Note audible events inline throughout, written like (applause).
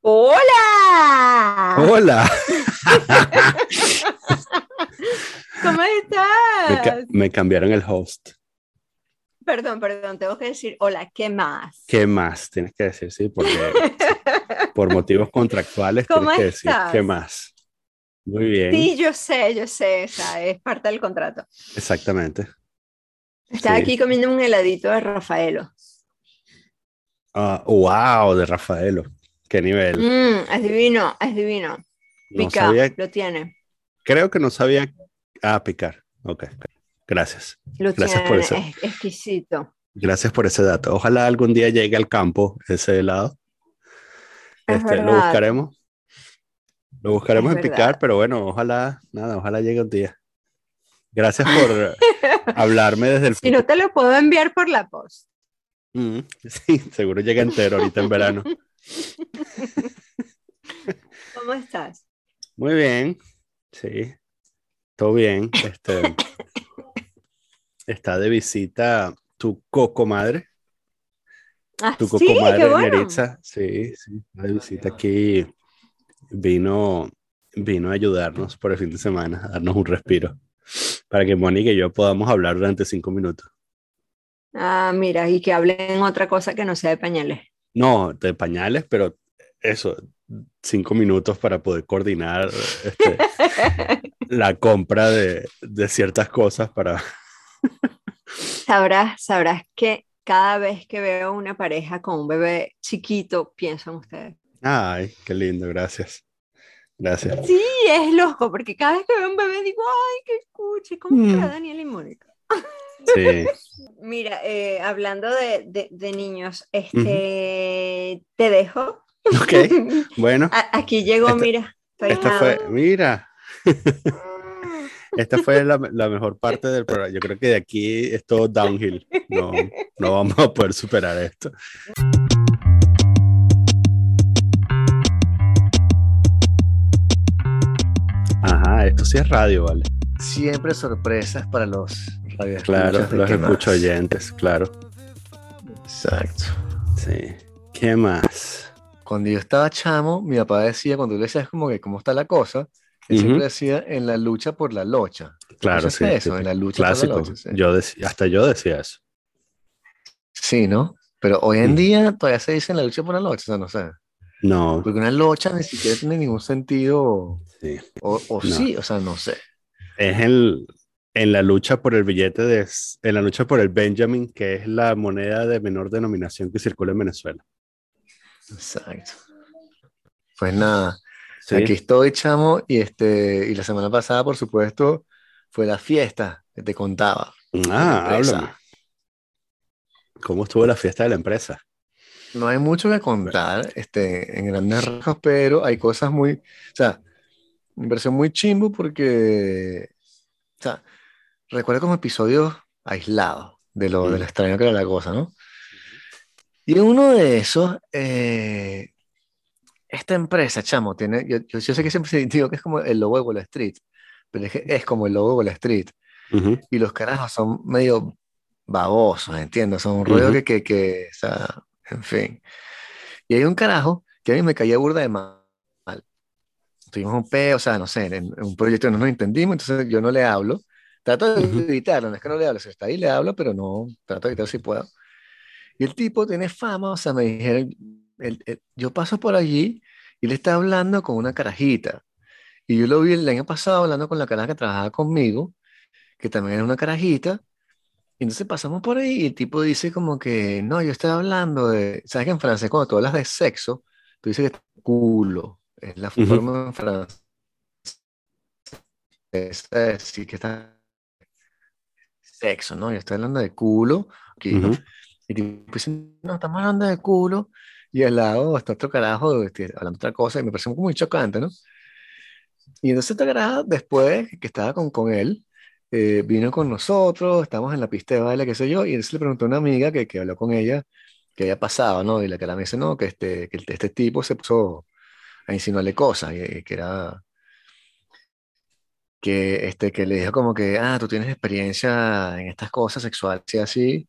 ¡Hola! Hola. (laughs) ¿Cómo Me, estás? ca- me cambiaron el host. Perdón, perdón, tengo que decir hola, ¿qué más? ¿Qué más? Tienes que decir, sí, porque (laughs) (laughs) por motivos contractuales ¿Cómo tienes que decir? ¿qué más? Muy bien, Sí, yo sé, yo sé, o sea, es parte del contrato. exactamente. Estaba Sí. aquí comiendo un heladito de Rafaelo. Ah, wow, de Rafaelo. ¿Qué nivel? Mm, es divino, es divino. No Pica, sabía, lo tiene. creo que no sabía. Ah, picar. Ok, gracias. Lo Gracias por eso. es exquisito. Gracias por ese dato. Ojalá algún día llegue al campo ese helado. Es Este, lo buscaremos. Lo buscaremos Es en picar, pero bueno, ojalá, nada, ojalá llegue un día. Gracias por (laughs) hablarme desde el Si no te lo puedo enviar por la post. Mm, (laughs) Sí, seguro llega entero ahorita en verano. (laughs) ¿Cómo estás? Muy bien, sí, todo bien. Este, está de visita tu cocomadre, Ah, tu sí, cocomadre qué bueno. Neritza. Sí, sí, está de visita aquí. Vino, vino a ayudarnos por el fin de semana, a darnos un respiro, para que Mónica y yo podamos hablar durante cinco minutos. Ah, mira, y que hablen otra cosa que no sea de pañales. No, de pañales, pero eso, cinco minutos para poder coordinar este, (laughs) la compra de, de ciertas cosas para... (laughs) Sabrás, sabrás que cada vez que veo una pareja con un bebé chiquito, pienso en ustedes. Ay, qué lindo, gracias. Gracias. Sí, es loco, porque cada vez que veo un bebé digo, ay, que escuche, ¿cómo Mm. estará Daniel y Mónica? (laughs) Sí. Mira, eh, hablando de, de- de niños, este, te dejo. Ok, (laughs) bueno, A- aquí llegó, Esta- mira. estoy esta nada. fue, mira, (laughs) esta fue la, la mejor parte del programa. Yo creo que de aquí es todo downhill. No, no vamos a poder superar esto. Ajá, esto sí es radio, ¿vale? Siempre sorpresas para los Claro, los escucho oyentes, claro. Exacto. Sí. ¿Qué más? Cuando yo estaba chamo, mi papá decía, cuando tú le decías como que cómo está la cosa, él siempre decía en la lucha por la locha. Claro, sí. ¿Escuchaste sí, eso? sí. En la lucha Clásico. por la locha. Sí, Yo decía, hasta yo decía eso. Sí, ¿no? Pero hoy en Mm. día todavía se dice en la lucha por la locha, o sea, no sé. No, Porque una locha ni siquiera tiene ningún sentido, sí. o, o No. sí, o sea, no sé. Es el, en la lucha por el billete de, en la lucha por el Benjamin, que es la moneda de menor denominación que circula en Venezuela. Exacto. Pues nada, Sí. aquí estoy, chamo, y este, y la semana pasada, por supuesto, fue la fiesta que te contaba. Ah, háblame. ¿Cómo estuvo la fiesta de la empresa? No hay mucho que contar, este, en grandes rasgos, pero hay cosas muy, o sea, me pareció muy chimbo porque, o sea, recuerdo como episodios aislados de lo, de lo Mm. extraño que era la cosa, ¿no? Y en uno de esos, eh, esta empresa, chamo, tiene, yo, yo, yo sé que siempre (laughs) digo que es como el logo de Wall Street, pero es que es como el logo de Wall Street. Ujú, Y los carajos son medio babosos, entiendo, son un rollo Ujú. que, que, que, o sea, en fin. Y hay un carajo que a mí me caía burda de mal. Tuvimos un peo, o sea, no sé, en, en un proyecto no nos entendimos, entonces yo no le hablo. Trato de evitarlo, no es que no le hablo, si está ahí le hablo, pero no, trato de evitarlo si puedo. Y el tipo tiene fama, o sea, me dijeron, el- el- yo paso por allí y le está hablando con una carajita. Y yo lo vi el año pasado hablando con la caraja que trabajaba conmigo, que también era una carajita. Y entonces pasamos por ahí y el tipo dice como que, no, yo estoy hablando de, ¿sabes que en francés cuando tú hablas de sexo, tú dices que es culo, es la Ujú. forma en francés de decir que está sexo, ¿no? Yo estoy hablando de culo, aquí, ¿no? ujú. Y tipo dice, no, estamos hablando de culo, y al lado está otro carajo este, hablando otra cosa, y me pareció muy chocante, ¿no? Y entonces esta caraja, después que estaba con, con él, eh, vino con nosotros, estábamos en la pista de baile, qué sé yo, y entonces le preguntó a una amiga que, que habló con ella, que había pasado, ¿no? Y la cara me dice, no, que este, que el- este tipo se puso a insinuarle cosas, y, y que era, que, este, que le dijo como que, ah, tú tienes experiencia en estas cosas sexuales y así,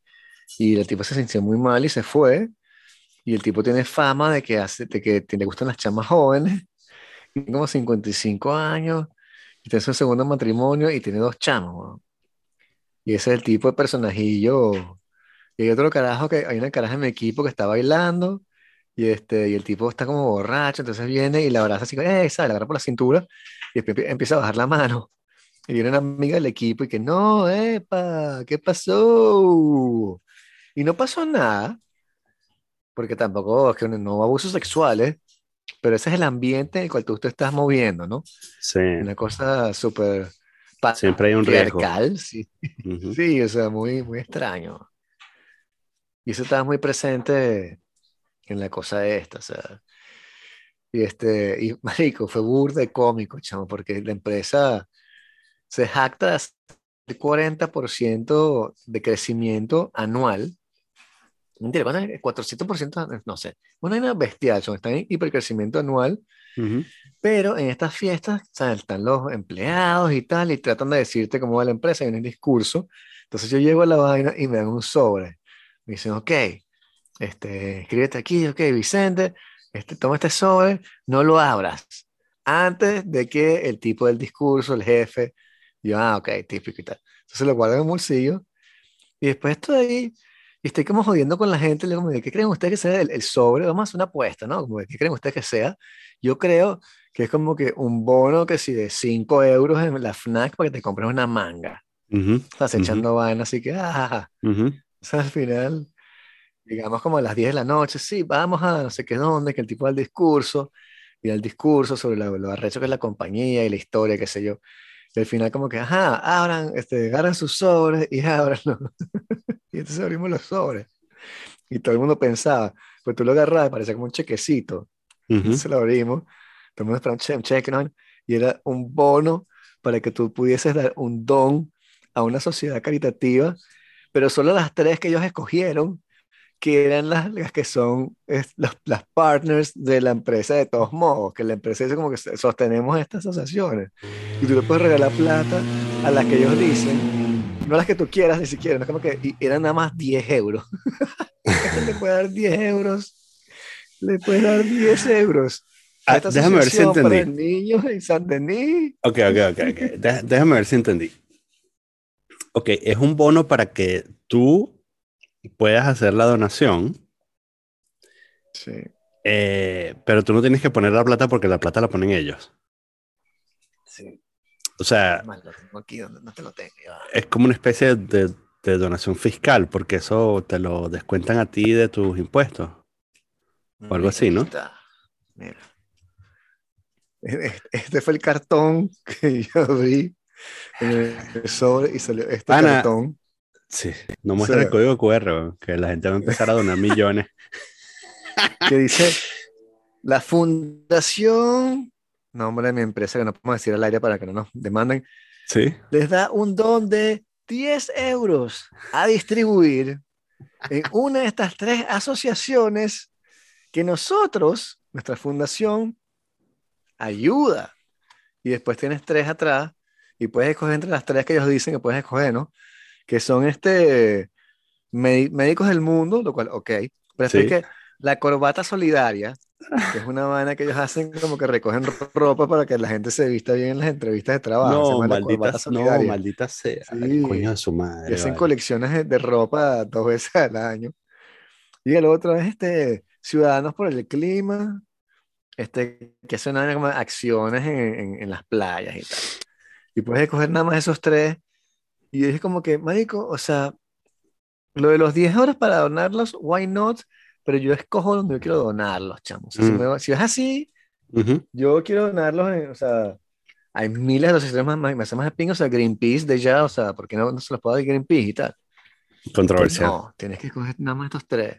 y el tipo se sintió muy mal y se fue, Y el tipo tiene fama de que, hace, de que le gustan las chamas jóvenes. (laughs) Tiene como 55 años. Y tiene su segundo matrimonio y tiene dos chamos. Y ese es el tipo de personajillo. Y hay otro carajo que hay una caraja en mi equipo que está bailando. Y, este, y el tipo está como borracho, entonces viene y la abraza así, ¡eh! ¿sabes? La agarra por la cintura y empieza a bajar la mano. Y viene una amiga del equipo y que, no, epa, ¿qué pasó? Y no pasó nada, porque tampoco es que no abusos sexuales, pero ese es el ambiente en el cual tú te estás moviendo, ¿no? Sí. Una cosa súper Siempre hay un riesgo. Sí. (laughs) sí, o sea, muy, muy extraño. Y eso estaba muy presente en la cosa esta, o sea. Y este, y (laughs) marico, fue burde cómico, chamo, porque la empresa se jacta de 40% de crecimiento anual. Mentira, ¿cuánto es? 400%, no sé. Una vaina bestial, son, están en hipercrecimiento anual. Pero en estas fiestas están los empleados y tal, y tratan de decirte cómo va la empresa, en un discurso. Entonces yo llego a la vaina y me dan un sobre. Me dicen, ok, este, escríbete aquí, ok, Vicente, este, toma este sobre, no lo abras. Antes de que el tipo del discurso, el jefe, yo, ah, ok, típico y tal. Entonces lo guardo en el bolsillo y después estoy ahí y estoy como jodiendo con la gente, le digo, ¿qué creen ustedes que sea el, sobre? Vamos a hacer una apuesta, ¿no? Como, ¿qué creen ustedes que sea? Yo creo que es como que un bono que si de 5 euros en la FNAC para que te compres una manga. Estás echando vaina, así que, ah, o sea, al final, digamos como a las 10 de la noche, sí, vamos a no sé qué dónde, que el tipo da el discurso, y el discurso sobre lo, lo arrecho que es la compañía y la historia, qué sé yo. Y al final como que, ajá, abran, este, agarran sus sobres y (laughs) abranlo. y entonces abrimos los sobres. Y todo el mundo pensaba, pues tú lo agarras, parecía como un chequecito. Entonces lo abrimos, todo el mundo esperaba un cheque, ¿no? Y era un bono para que tú pudieses dar un don a una sociedad caritativa, pero solo las tres que ellos escogieron que eran las, las que son las partners de la empresa de todos modos, que la empresa dice como que sostenemos estas asociaciones. Y tú le puedes regalar plata a las que ellos dicen, no las que tú quieras ni siquiera, no es como que eran nada más 10 (laughs) euros. le puede dar 10 euros, le puede dar 10 euros. Ah, déjame ver si entendí. Para niños en San Denis. Ok, ok, ok. okay. Déjame ver si entendí. Ok, es un bono para que tú puedas hacer la donación. Sí. Eh, pero tú no tienes que poner la plata porque la plata la ponen ellos. Sí. O sea, es como una especie de, de, donación fiscal, porque eso te lo descuentan a ti de tus impuestos. O algo así, ¿no? Mira. Este fue el cartón que yo abrí sobre y salió este cartón. Sí, no muestra el código QR, que la gente va a empezar a donar millones. (laughs) Que dice, la fundación, nombre de mi empresa, que no podemos decir al aire para que no nos demanden, ¿Sí? les da un don de 10 euros a distribuir en una de estas tres asociaciones que nosotros, nuestra fundación, ayuda. Y después tienes tres atrás y puedes escoger entre las tres que ellos dicen que puedes escoger, ¿no? Que son este, médicos del mundo, lo cual, ok, pero es que la corbata solidaria, que es una vaina que ellos hacen como que recogen ropa para que la gente se vista bien en las entrevistas de trabajo. No, maldita, no maldita sea. Coño de su madre. Y hacen colecciones de, ropa dos veces al año. Y el otro es este, Ciudadanos por el Clima, este, que hacen acciones en, en, las playas y tal. Y puedes escoger nada más esos tres y es como que, marico, o sea, lo de los 10 horas para donarlos, why not? Pero yo escojo donde yo quiero donarlos, chamos. si, mm. es así, yo quiero donarlos, o sea, hay miles de asociaciones más, más, más, más de ping, o sea, Greenpeace de ya, o sea, ¿por qué no, no se los puedo dar Greenpeace y tal? Controversial. no, tienes que escoger nada más estos tres.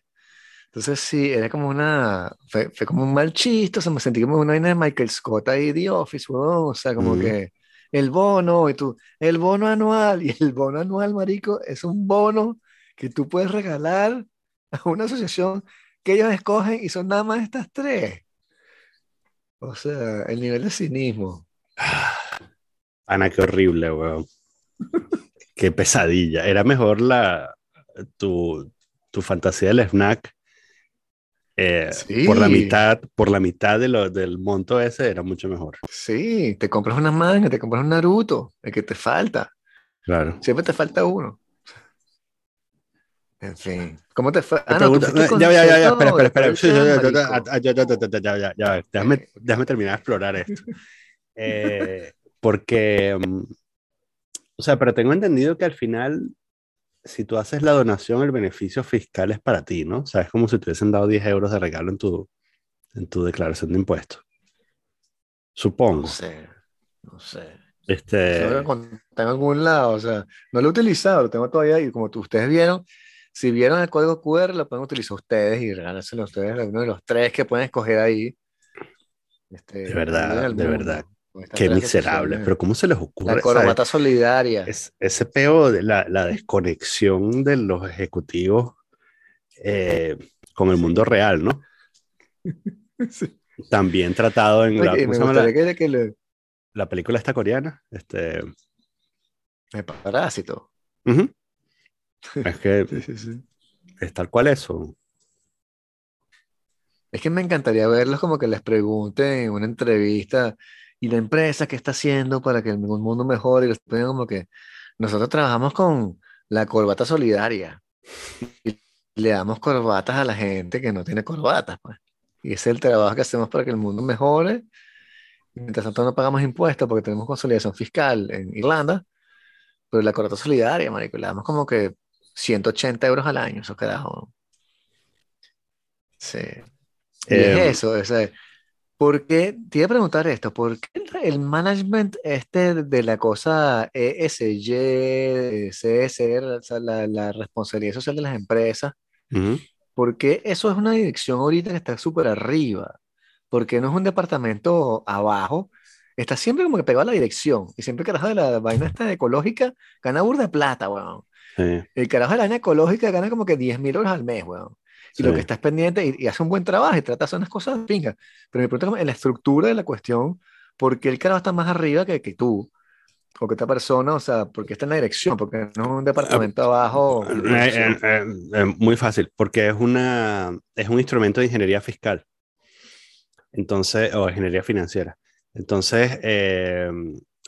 Entonces sí, era como una, fue, fue, como un mal chiste, o sea, me sentí como una vaina de Michael Scott ahí, The Office, o sea, como que el bono, y tú, el bono anual, y el bono anual, marico, es un bono que tú puedes regalar a una asociación que ellos escogen y son nada más estas tres. O sea, el nivel de cinismo. Ana, qué horrible, weón. qué pesadilla. Era mejor la tu, tu fantasía del snack eh, por la mitad, por la mitad de lo, del monto ese era mucho mejor. Sí, te compras una manga, te compras un Naruto, el que te falta. Claro. Siempre te falta uno. En fin, ¿cómo te fue? Ah, no, ya, ya, ya, ya, espera, espera, espera. Ya, ya, ya, déjame, déjame terminar de explorar esto. Eh, porque, o sea, pero tengo entendido que al final si tú haces la donación, el beneficio fiscal es para ti, ¿no? O sea, es como si te hubiesen dado 10 euros de regalo en tu, en tu declaración de impuestos. Supongo. No sé, no sé. Este... Tengo en algún lado, o sea, no lo he utilizado, lo tengo todavía y como ustedes vieron, si vieron el código QR, lo pueden utilizar ustedes y regálaselo a ustedes, uno de los tres que pueden escoger ahí. Este, de verdad, de verdad. Qué miserable, pero ¿cómo se les ocurre? La corbata solidaria. Es, ese peo de la, la, desconexión de los ejecutivos eh, con el mundo real, ¿no? (laughs) También tratado en la, la, película esta coreana. Este... El parásito. (laughs) Es que es tal cual eso. Es que me encantaría verlos como que les pregunten en una entrevista y la empresa que está haciendo para que el mundo mejore, y les ponen como que nosotros trabajamos con la corbata solidaria y le damos corbatas a la gente que no tiene corbatas, pues. Y ese es el trabajo que hacemos para que el mundo mejore. Mientras tanto no pagamos impuestos porque tenemos consolidación fiscal en Irlanda, pero la corbata solidaria, marico, le damos como que 180 euros al año, eso carajo. Sí. Y es em, eso, es, ¿Por qué? Te iba a preguntar esto, ¿por qué el management este de la cosa ESG, CSR, o sea, la, responsabilidad social de las empresas, ¿por qué eso es una dirección ahorita que está súper arriba? ¿Por qué no es un departamento abajo? Está siempre como que pegado a la dirección. Y siempre el carajo de la vaina esta ecológica gana burda de plata, weón. El carajo de la vaina ecológica gana como que 10 mil euros al mes, weón y lo que estás pendiente y, hace un buen trabajo y trata de hacer unas cosas pingas. Pero me pregunto en la estructura de la cuestión, ¿por qué el carajo está más arriba que, que tú? o que esta persona, o sea, porque está en la dirección, porque no es un departamento abajo. Eh, eh, eh, muy fácil, porque es, una, es un instrumento de ingeniería fiscal, entonces, o ingeniería financiera. Entonces,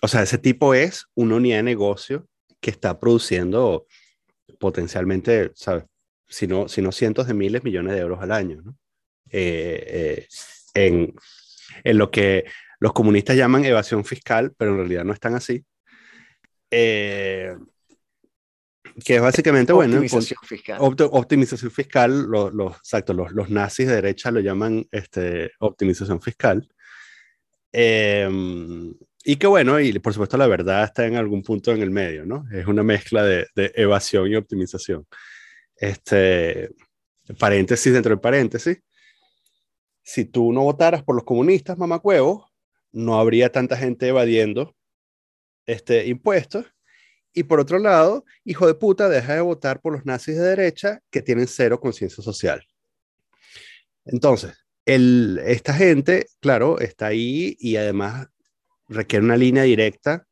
o sea, ese tipo es una unidad de negocio que está produciendo potencialmente, ¿sabes? Sino, sino cientos de miles, millones de euros al año, ¿no? Eh, eh, en, en, lo que los comunistas llaman evasión fiscal, pero en realidad no están así. Eh, que es básicamente, bueno, optimización fiscal. optimización fiscal, los, los, exacto, los, los, nazis de derecha lo llaman este, optimización fiscal. y que bueno, y por supuesto la verdad está en algún punto en el medio, ¿no? Es una mezcla de, de evasión y optimización este, paréntesis dentro del paréntesis, si tú no votaras por los comunistas, mamacuevos, no habría tanta gente evadiendo este, impuestos. Y por otro lado, hijo de puta, deja de votar por los nazis de derecha que tienen cero conciencia social. Entonces, el, esta gente, claro, está ahí y además requiere una línea directa,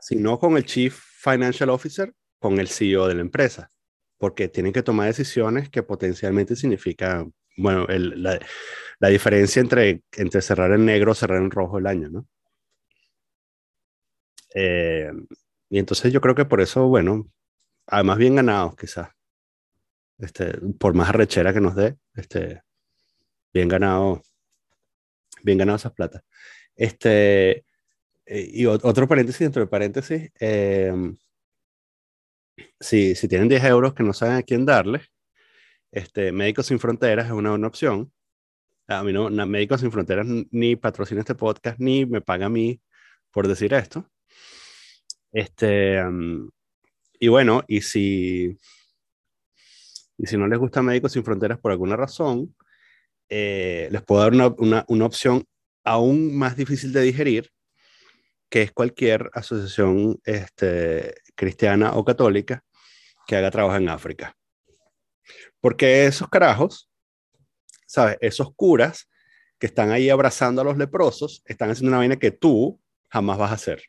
si no con el Chief Financial Officer, con el CEO de la empresa porque tienen que tomar decisiones que potencialmente significan, bueno, la, la, diferencia entre, entre cerrar en negro o cerrar en rojo el año, ¿no? Eh, y entonces yo creo que por eso, bueno, además bien ganados quizás, este, por más arrechera que nos dé, este, bien ganado, bien ganado esas plata. Este, eh, y otro paréntesis dentro del paréntesis, eh, si, tienen 10 euros que no saben a quién darle, este, Médicos Sin Fronteras es una buena opción. A mí no, Médicos Sin Fronteras ni patrocina este podcast, ni me paga a mí por decir esto. Este, y bueno, y si, y si no les gusta Médicos Sin Fronteras por alguna razón, eh, les puedo dar una, una, una opción aún más difícil de digerir, que es cualquier asociación este, cristiana o católica que haga trabajo en África. Porque esos carajos, ¿sabes? Esos curas que están ahí abrazando a los leprosos, están haciendo una vaina que tú jamás vas a hacer.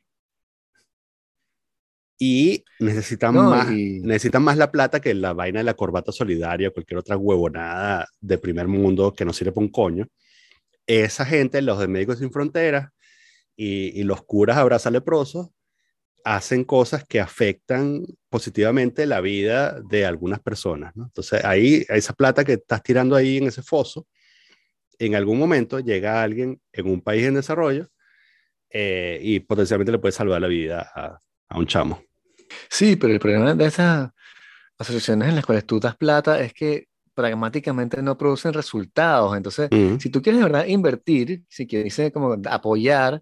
y necesitan, más, necesitan más la plata que la vaina de la corbata solidaria o cualquier otra huevonada de primer mundo que no sirve para un coño. Esa gente, los de Médicos Sin Fronteras y, los curas abraza leprosos, hacen cosas que afectan positivamente la vida de algunas personas. Entonces, ahí, esa plata que estás tirando ahí en ese foso, en algún momento llega alguien en un país en desarrollo eh, y potencialmente le puede salvar la vida a, a un chamo. Sí, pero el problema de esas asociaciones en las cuales tú das plata es que pragmáticamente no producen resultados. Entonces, si tú quieres de verdad invertir, si quieres como apoyar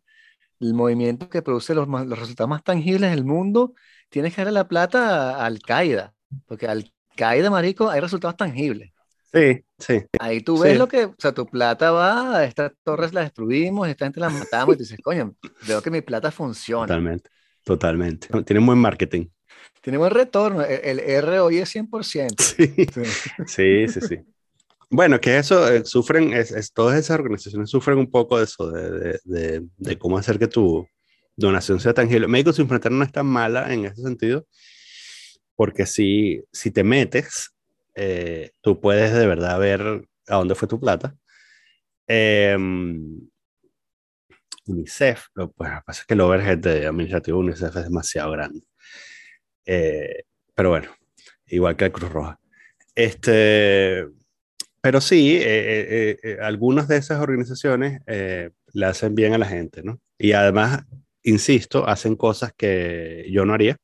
el movimiento que produce los, los resultados más tangibles del mundo, tienes que darle la plata a Al-Qaeda, porque Al-Qaeda, marico, hay resultados tangibles. Sí, sí. Ahí tú ves lo que, o sea, tu plata va, estas torres las destruimos, esta gente la matamos y tú dices, coño, veo que mi plata funciona. Totalmente. Totalmente. Tiene buen marketing. Tiene buen retorno. El, ROI es 100%. Sí, sí, sí. Bueno, que eso eh, sufren, es, todas esas organizaciones sufren un poco de eso, de, de, de, cómo hacer que tu donación sea tangible. Médicos Sin Fronteras no es tan mala en ese sentido, porque si, si te metes, eh, tú puedes de verdad ver a dónde fue tu plata. Eh, UNICEF, lo, pues, que pasa es que el overhead de administrativo UNICEF es demasiado grande. Eh, pero bueno, igual que el Cruz Roja. Este, pero sí, eh, eh, algunas de esas organizaciones le hacen bien a la gente, ¿no? Y además, insisto, hacen cosas que yo no haría.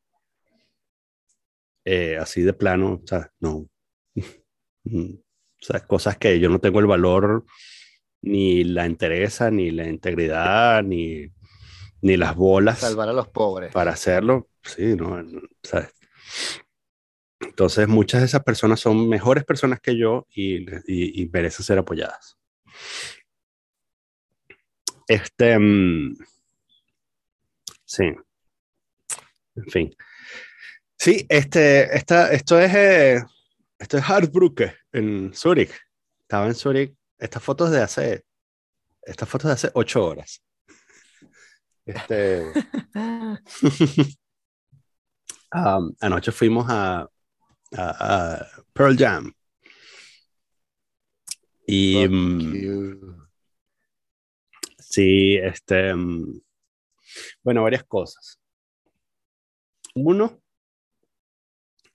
así de plano, o sea, no. (laughs) o sea, cosas que yo no tengo el valor ni la interesa, ni la integridad, ni, ni las bolas. Salvar a los pobres. Para hacerlo, sí, ¿no? ¿Sabes? Entonces, muchas de esas personas son mejores personas que yo y, y, merecen ser apoyadas. Este. Mm, sí. En fin. Sí, este, esta, esto es. Eh, esto es Hartbrücke en Zurich. Estaba en Zurich estas fotos de hace, estas fotos de hace ocho horas. Este, (laughs) (laughs) um, anoche fuimos a, a, Pearl Jam. Y mm, sí, este, mm, bueno, varias cosas. Uno,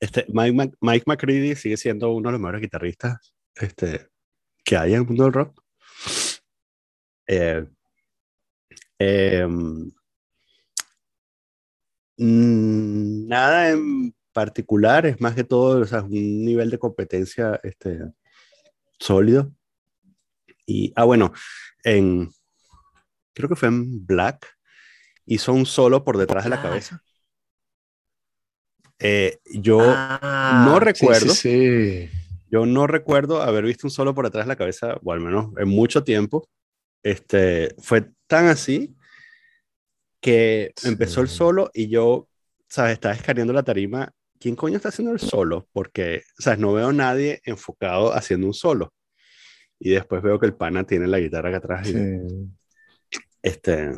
este, Mike, Mike McCready sigue siendo uno de los mejores guitarristas este, que hay en el mundo del rock. Eh, em, mm, nada en particular, es más que todo o sea, un nivel de competencia este, sólido. Y, ah, bueno, en, creo que fue en Black, hizo un solo por detrás de la cabeza. Eh, yo ah, no recuerdo. sí, yo no recuerdo haber visto un solo por atrás de la cabeza, o al menos en mucho tiempo. Este, fue tan así que empezó el solo y yo, ¿sabes? Estaba escaneando la tarima. ¿Quién coño está haciendo el solo? Porque, ¿sabes? No veo a nadie enfocado haciendo un solo. Y después veo que el pana tiene la guitarra acá atrás. este,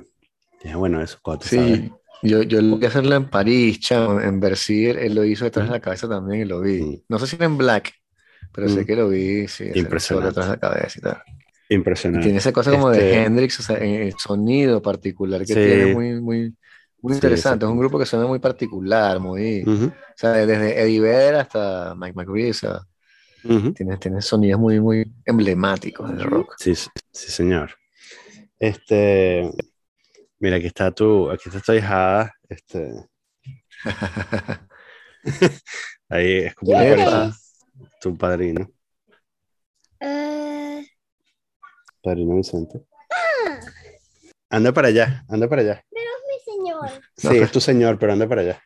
bueno, eso, cuatro, Sí, yo, yo lo que hacerlo en París, chao, en Bercier, él lo hizo detrás de la cabeza también y lo vi. No sé si era en Black, pero sé mm. que lo vi, sí, impresionante. detrás de la cabeza y tal. Impresionante. tiene esa cosa como de este Hendrix, o sea, el sonido particular que tiene muy, muy, muy interesante. es un grupo que suena muy particular, muy, o sea, desde Eddie Vedder hasta Mike McCready, o sea, tiene, tiene, sonidos muy, muy emblemáticos del rock. Sí, sí, señor. Este, mira, aquí está tu, aquí está tu hijada, este. (laughs) Ahí es como una tu padrino. Uh... Padrino Vicente. Anda para allá, anda para allá. Pero mi señor. Sí, es tu señor, pero anda para allá.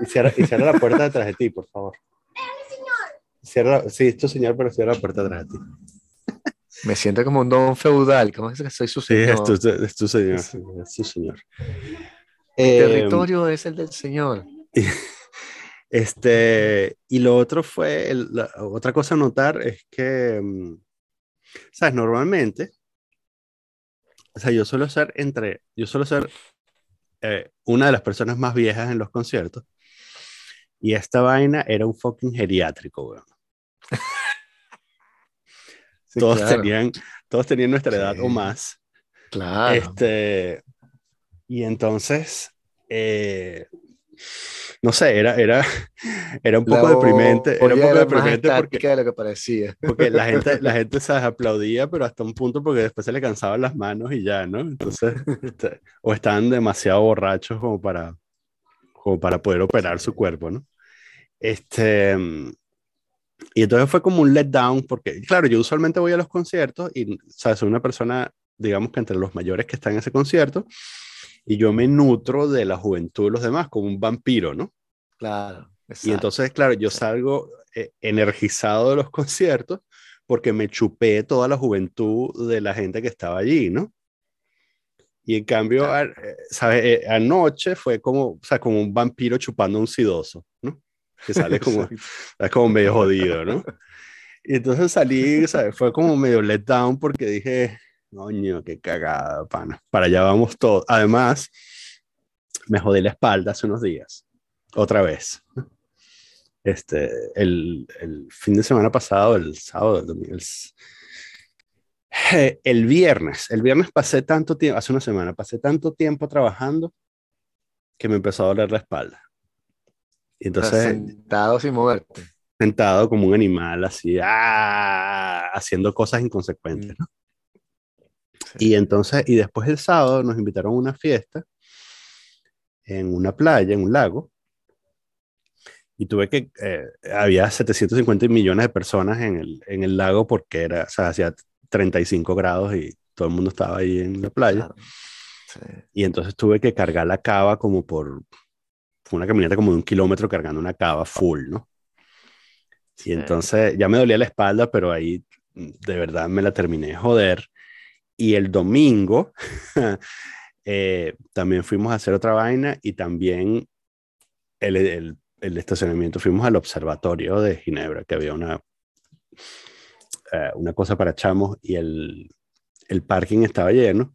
Y cierra, y cierra la puerta detrás de ti, por favor. Es mi señor. Cierra, sí, es tu señor, pero cierra la puerta detrás de ti. Me siento como un don feudal, ¿cómo es que soy su señor? Sí, es tu, es tu señor, es tu señor. El eh, territorio es el del señor. Este, y lo otro fue, la, otra cosa a notar es que, mm, ¿sabes? Normalmente, o sea, yo suelo ser entre, yo suelo ser eh, una de las personas más viejas en los conciertos. Y esta vaina era un fucking geriátrico, weón. (laughs) todos, tenían, todos tenían nuestra edad o más. Claro. Este, y entonces, eh, no sé, era, era, (laughs) era un poco deprimente. Era un poco deprimente porque, de lo que parecía. porque la gente, (laughs) la gente se aplaudía, pero hasta un punto porque después se le cansaban las manos y ya, ¿no? Entonces, este, o estaban demasiado borrachos como para, como para poder operar su cuerpo, ¿no? Este, y entonces fue como un letdown, porque, claro, yo usualmente voy a los conciertos y, ¿sabes? Soy una persona, digamos que entre los mayores que están en ese concierto, y yo me nutro de la juventud de los demás, como un vampiro, ¿no? Claro. Y entonces, claro, yo salgo eh, energizado de los (laughs) conciertos porque me chupé toda la juventud de la gente que estaba allí, ¿no? Y en cambio, eh, ¿sabes? Eh, anoche fue como, o sea, como un vampiro chupando un sidoso, ¿no? Que sale como, (laughs) es como medio jodido, ¿no? Y entonces salí, ¿sabes? Fue como medio let down porque dije, Coño, qué cagada, pana. Para allá vamos todos. Además, me jodí la espalda hace unos días. Otra vez. Este, el, el fin de semana pasado, el sábado, el domingo, el, eh, el viernes, el viernes pasé tanto tiempo, hace una semana, pasé tanto tiempo trabajando que me empezó a doler la espalda. Y entonces... Sentado sin moverte. Sentado como un animal, así, ¡ah! haciendo cosas inconsecuentes, ¿no? Y entonces, y después el sábado nos invitaron a una fiesta en una playa, en un lago. Y tuve que, eh, había 750 millones de personas en el, en el lago porque era, o sea, hacía 35 grados y todo el mundo estaba ahí en la playa. Y entonces tuve que cargar la cava como por, fue una caminata como de un kilómetro cargando una cava full, ¿no? Y entonces ya me dolía la espalda, pero ahí de verdad me la terminé de joder. Y el domingo (laughs) eh, también fuimos a hacer otra vaina y también el, el, estacionamiento, fuimos al observatorio de Ginebra, que había una, eh, una cosa para chamos y el, el parking estaba lleno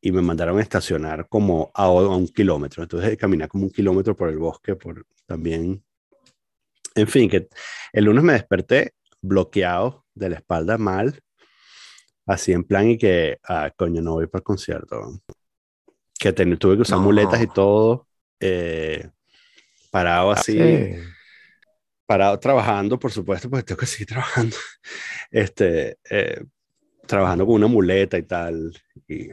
y me mandaron a estacionar como a, un kilómetro. Entonces caminé como un kilómetro por el bosque, por también... En fin, que el lunes me desperté bloqueado de la espalda mal Así en plan y que, ah, coño, no voy para el concierto. Que tuve que usar muletas y todo. Eh, parado así. Parado trabajando, por supuesto, porque tengo que seguir trabajando. (laughs) Este, eh, trabajando con una muleta y tal. Y,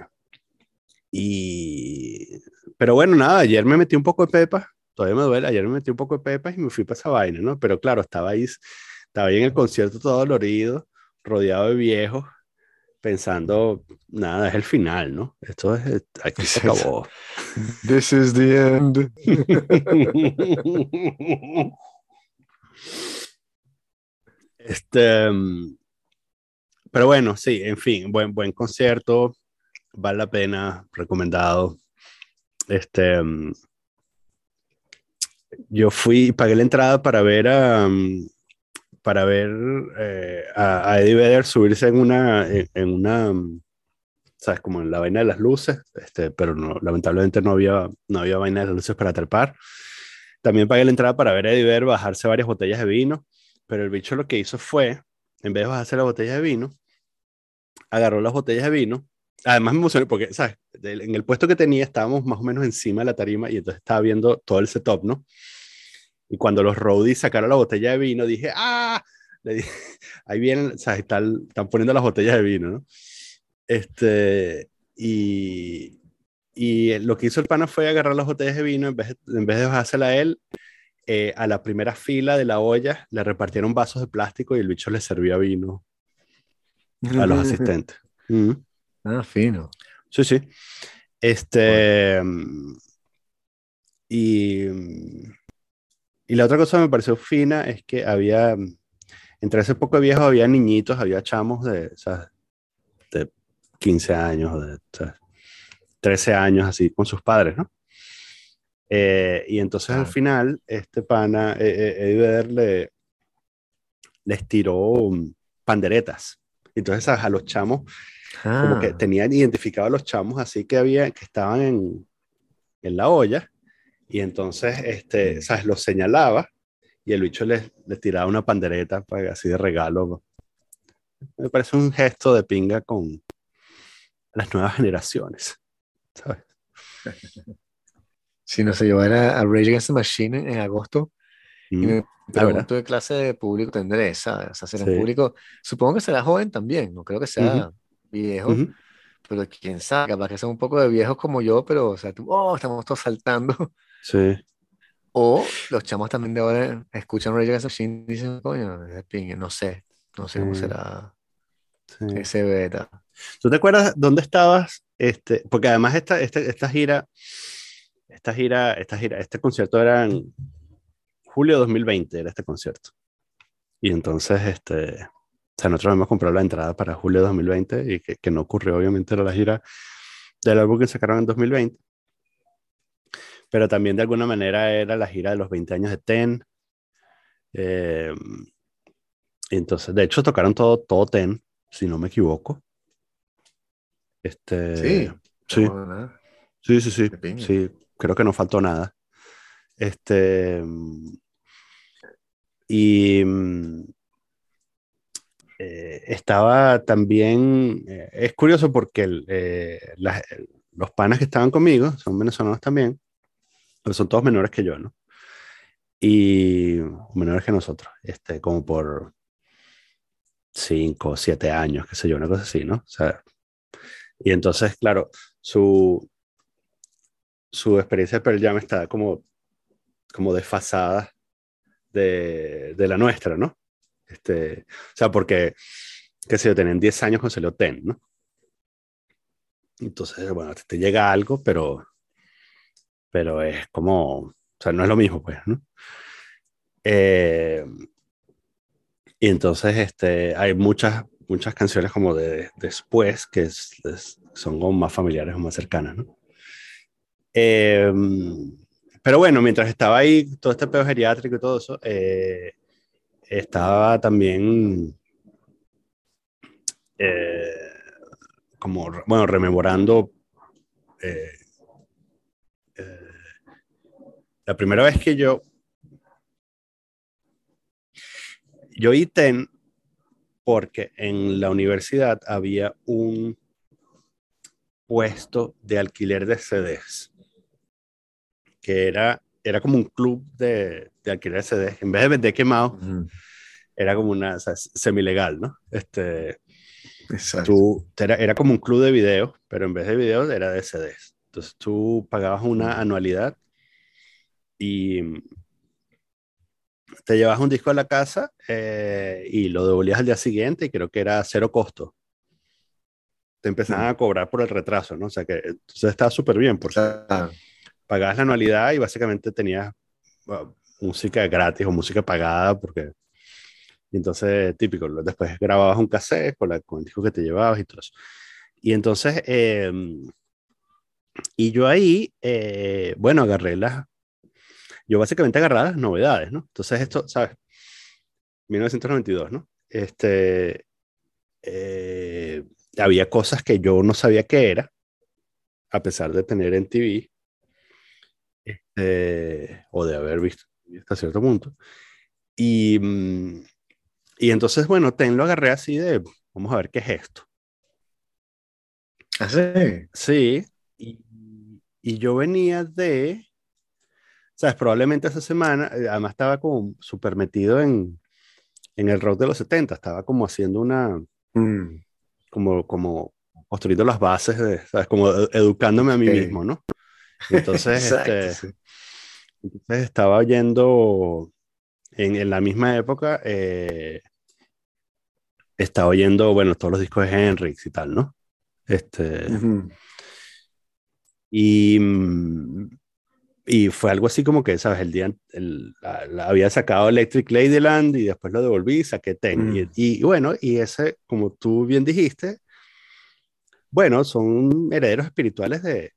y, pero bueno, nada, ayer me metí un poco de pepa. Todavía me duele. Ayer me metí un poco de pepa y me fui para esa vaina, ¿no? Pero claro, estaba ahí, estaba ahí en el concierto todo dolorido, rodeado de viejos pensando, nada, es el final, ¿no? Esto es, aquí se acabó. This is the end. (laughs) este, pero bueno, sí, en fin, buen, buen concierto, vale la pena, recomendado. Este, yo fui, pagué la entrada para ver a, para ver eh, a, Eddie Vedder subirse en una, en, una, ¿sabes? Como en la vaina de las luces, este, pero no, lamentablemente no había, no había vaina de las luces para trepar. También pagué la entrada para ver a Eddie Vedder bajarse varias botellas de vino, pero el bicho lo que hizo fue, en vez de bajarse las botellas de vino, agarró las botellas de vino. Además me emocioné porque, ¿sabes? En el puesto que tenía estábamos más o menos encima de la tarima y entonces estaba viendo todo el setup, ¿no? Y cuando los roadies sacaron la botella de vino, dije, ¡ah! Le dije, (laughs) ahí vienen, o sea, están, están poniendo las botellas de vino, ¿no? Este, y, y lo que hizo el pana fue agarrar las botellas de vino, en vez, en vez de bajársela a él, eh, a la primera fila de la olla le repartieron vasos de plástico y el bicho le servía vino a los (laughs) asistentes. Ah, fino. Sí, sí. Este. Y. Y la otra cosa que me pareció fina es que había, entre ese poco viejo había niñitos, había chamos de, o sea, de 15 años, de 13 años, así, con sus padres, ¿no? Eh, y entonces al final, este pana, eh, eh, Eddie le, les tiró panderetas. Entonces a, los chamos, como que ah. tenían identificado a los chamos así que había, que estaban en, en la olla y entonces, este, ¿sabes? Lo señalaba y el bicho les, tiraba una pandereta para, así de regalo. Me parece un gesto de pinga con las nuevas generaciones, ¿sabes? (laughs) Si no yo era a Rage Against the Machine en, agosto y me mm. pregunto qué clase de público tendré, ¿sabes? O sea, será un público, supongo que será joven también, no creo que sea viejo, pero quién sabe, capaz que son un poco de viejos como yo, pero, o sea, tú, oh, estamos todos saltando. (laughs) Sí. O los chamos también de ahora escuchan Rage Against the Machine y dicen, coño, no sé, no sé cómo será ese beta. ¿Tú te acuerdas dónde estabas? Este, porque además esta, esta, esta gira, esta gira, esta gira, este concierto era en julio de 2020, era este concierto. Y entonces, este, o sea, nosotros hemos comprado la entrada para julio de 2020 y que, que no ocurrió, obviamente, era la gira del álbum que sacaron en 2020. Pero también de alguna manera era la gira de los 20 años de Ten. Eh, entonces, de hecho, tocaron todo, todo Ten, si no me equivoco. Este, sí, sí, sí, sí, sí, sí, creo que no faltó nada. Este, y eh, estaba también, eh, es curioso porque eh, los panas que estaban conmigo son venezolanos también, pero son todos menores que yo, ¿no? Y menores que nosotros, este, como por 5 o 7 años, qué sé yo, una cosa así, ¿no? O sea, y entonces, claro, su, su experiencia de Pearl Jam está como, como desfasada de, de la nuestra, ¿no? Este, o sea, porque, qué sé yo, tienen 10 años con salió Ten, ¿no? Entonces, bueno, te, llega algo, pero, pero es como, o sea, no es lo mismo, pues, ¿no? Eh, y entonces, este, hay muchas, muchas canciones como de, después que son como más familiares o más cercanas, ¿no? Eh, pero bueno, mientras estaba ahí, todo este pedo geriátrico y todo eso, eh, estaba también eh, como, bueno, rememorando eh, la primera vez que yo yo vi TEN porque en la universidad había un puesto de alquiler de CDs que era era como un club de, de alquiler de CDs. En vez de vender quemados, era como una, o sea, semi-legal, ¿no? Este, Tú, era, era, como un club de videos, pero en vez de videos era de CDs. Entonces tú pagabas una anualidad y te llevas un disco a la casa eh, y lo devolvías al día siguiente y creo que era cero costo. Te empezaban a cobrar por el retraso, ¿no? O sea que entonces estaba súper bien porque pagabas la anualidad y básicamente tenías música gratis o música pagada porque y entonces típico después grababas un cassette con, la, con el disco que te llevabas y todo eso y entonces em, y yo ahí eh, bueno agarré las yo básicamente agarré las novedades no entonces esto sabes 1992 no este eh, había cosas que yo no sabía qué era a pesar de tener en TV este, o de haber visto hasta cierto punto. Y, mm, y entonces, bueno, Ten lo agarré así de, vamos a ver qué es esto. ¿Ah, sí? Sí, y, y yo venía de, sabes, probablemente esa semana, eh, además estaba como súper metido en, en el rock de los 70, estaba como haciendo una, mm. como, como construyendo las bases, de, ¿sabes? Como educándome a mí mismo, ¿no? Entonces, (laughs) este, entonces estaba oyendo en, en la misma época, eh, estaba oyendo, bueno, todos los discos de Hendrix y tal, ¿no? Este, y, y fue algo así como que, ¿sabes? El día, el, había sacado Electric Ladyland y después lo devolví y saqué Ten. Y, mm. y, bueno, y ese, como tú bien dijiste, bueno, son herederos espirituales de,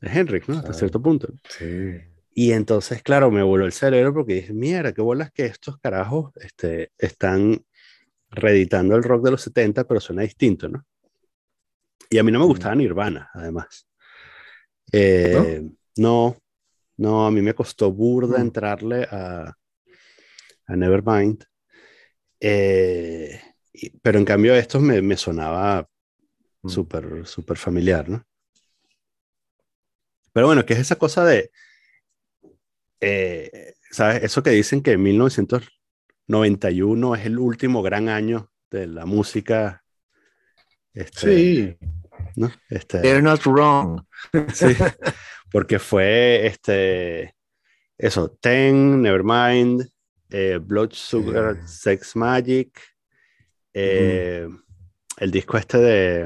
de Henrik, ¿no? Hasta cierto punto. Sí. Y entonces, claro, me voló el cerebro porque dije, mira, qué bolas que estos carajos este, están reeditando el rock de los 70, pero suena distinto, ¿no? Y a mí no me mm. gustaba Nirvana, además. Eh, No, no, a mí me costó burda Mm. entrarle a, a Nevermind. Eh, pero en cambio estos me, me sonaba Mm. súper, súper familiar, ¿no? Pero bueno, que es esa cosa de, eh, ¿sabes? Eso que dicen que 1991 es el último gran año de la música. Este, Sí, ¿no? Este, they're not wrong. Sí, (laughs) porque fue este, eso, Ten, Nevermind, eh, Blood Sugar. Sex Magic, eh, el disco este de,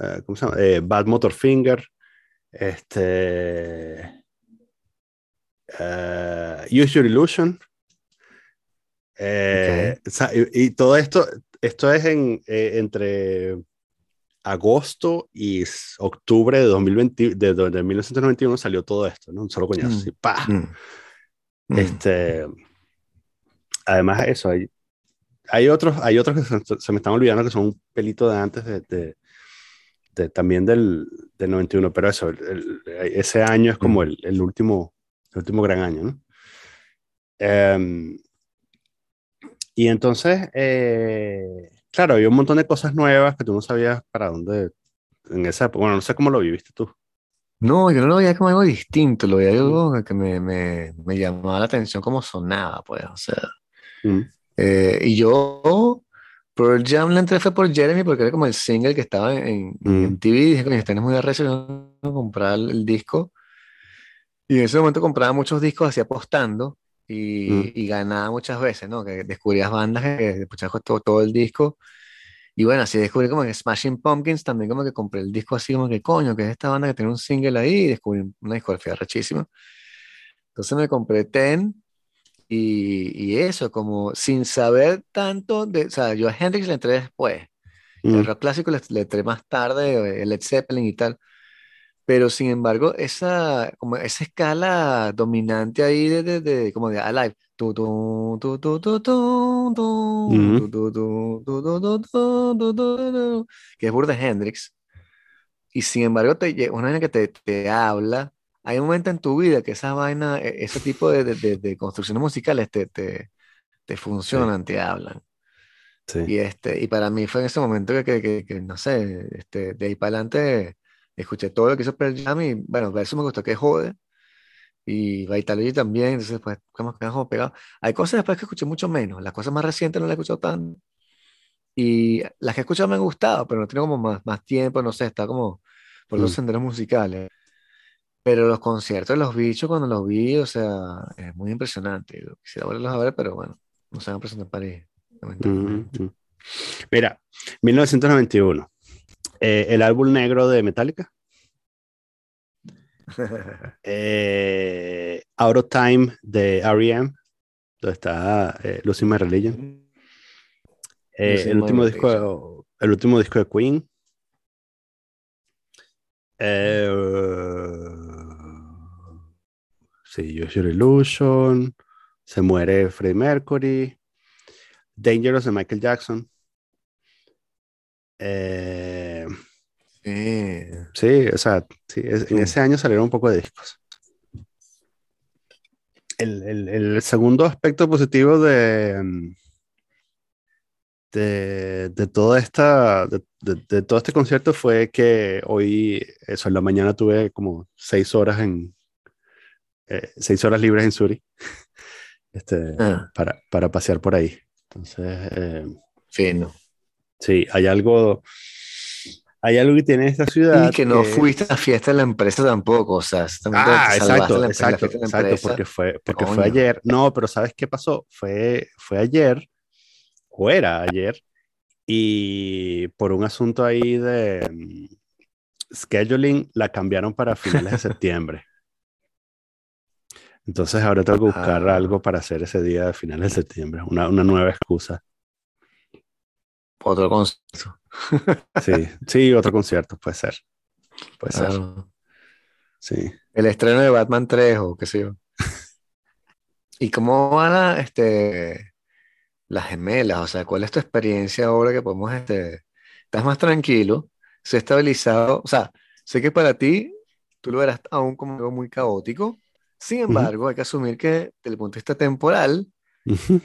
eh, ¿cómo se llama? Eh, Bad Motor Finger, este, eh, Use Your Illusion. o sea, y, y todo esto, esto es en, entre agosto y octubre de 2020, de, de- de 1991 salió todo esto, ¿no? Un solo coñazo, Mm. así, ¡pa! Mm. Mm. Este, además de eso, hay, hay otros, hay otros que se, se me están olvidando que son un pelito de antes de, de- de- también del, del 91, pero eso, el- el- ese año es como el, el último, el último gran año, ¿no? Em, y entonces, eh, claro, había un montón de cosas nuevas que tú no sabías para dónde, en esa época, bueno, no sé cómo lo viviste tú. No, yo no lo veía como algo distinto, lo veía algo que me, me, me llamaba la atención como sonaba, pues, o sea. Mm, eh, y yo, Pearl Jam la entré fue por Jeremy porque era como el single que estaba en, en, Mm. TV y dije, coño, este no es muy arrecho, yo no comprar el, el disco. Y en ese momento compraba muchos discos así apostando y, Mm. y ganaba muchas veces, ¿no? Que descubrías bandas que escuchabas todo, todo el disco. Y bueno, así descubrí como que Smashing Pumpkins también como que compré el disco así como que coño, que es esta banda que tiene un single ahí y descubrí una discografía rechísima. Entonces me compré Ten y, y eso, como sin saber tanto de, o sea, yo a Hendrix le entré después, mm, el rock clásico le, le entré más tarde, el Led Zeppelin y tal, pero sin embargo, esa, como esa escala dominante ahí de, de, de como de Alive. Que es Burda Hendrix. Y sin embargo, te, una vaina que te, te habla. Hay un momento en tu vida que esa vaina, ese tipo de, de, de construcciones musicales te, te, te funcionan, te hablan. Sí. Y, este, y para mí fue en ese momento que, que, que, que no sé, este, de ahí para adelante escuché todo lo que hizo Pearl Jam y bueno, eso me gustó que jode. Y Vitalogy también, entonces pues quedamos, quedamos pegados. Hay cosas después que escuché mucho menos, las cosas más recientes no las he escuchado tanto. Y las que he escuchado me han gustado, pero no tengo como más, más tiempo, no sé, está como por los Mm. senderos musicales. Pero los conciertos de los bichos, cuando los vi, o sea, es muy impresionante. Quisiera volverlos a ver, pero bueno, no se van a presentar en París. Mm, mm. Mira, 1991. Eh, el álbum negro de Metallica. (laughs) eh, Out of Time de R.E.M., donde está eh, Losing My Religion. Eh, Losing el, My último Religion. disco, el último disco de Queen. Sí, Use Your Illusion. Se muere Freddie Mercury. Dangerous de Michael Jackson. Eh, Sí. Sí, o sea, sí, es- en ese año salieron un poco de discos. El, el- el segundo aspecto positivo de, mm, de, de toda esta, de, de- de todo este concierto fue que hoy, eso, en la mañana tuve como seis horas en, eh, seis horas libres en Suri, (laughs) este, Ah, para, para pasear por ahí. Entonces, eh, fino. sí, hay algo, hay algo que tiene esta ciudad. Y que no fuiste a la fiesta de la empresa tampoco, o sea, Ah, te exacto, la, exacto, la exacto, porque fue, porque fue ayer. No, pero ¿sabes qué pasó? Fue, fue ayer, o era ayer, y por un asunto ahí de mm, scheduling, la cambiaron para finales de (laughs) septiembre. Entonces ahora tengo que buscar Ah. algo para hacer ese día de finales de septiembre, una, una nueva excusa. Otro concierto. Sí, sí, otro concierto puede ser. Puede ser, Claro. sí. El estreno de Batman 3 o qué sé yo. ¿Y cómo van la, este, las gemelas? O sea, ¿cuál es tu experiencia ahora que podemos, este, estás más tranquilo, se ha estabilizado? O sea, sé que para ti tú lo verás aún como algo muy caótico. Sin embargo, hay que asumir que desde el punto de vista temporal,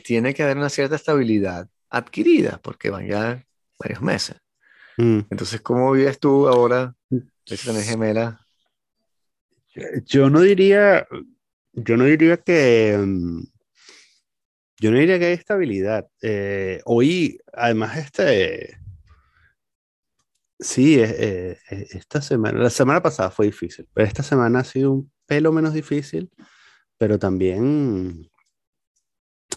tiene que haber una cierta estabilidad adquirida, porque van ya varios meses. Mm. Entonces, ¿cómo vives tú ahora? tenés gemela. Yo no diría, yo no diría que, mm, yo no diría que hay estabilidad. Eh, hoy, además, este, sí, eh, eh, esta semana, la semana pasada fue difícil, pero esta semana ha sido un pelo menos difícil, pero también,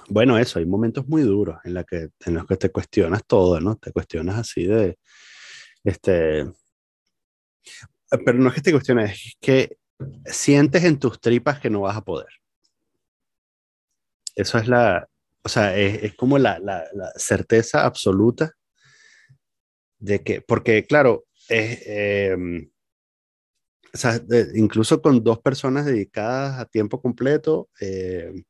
bueno, eso, hay momentos muy duros en, los que te cuestionas todo, ¿no? Te cuestionas así de, este, pero no es que te cuestiones, es que sientes en tus tripas que no vas a poder. Eso es la, o sea, es, como la, certeza absoluta de que, porque claro, es, em, incluso con dos personas dedicadas a tiempo completo, em,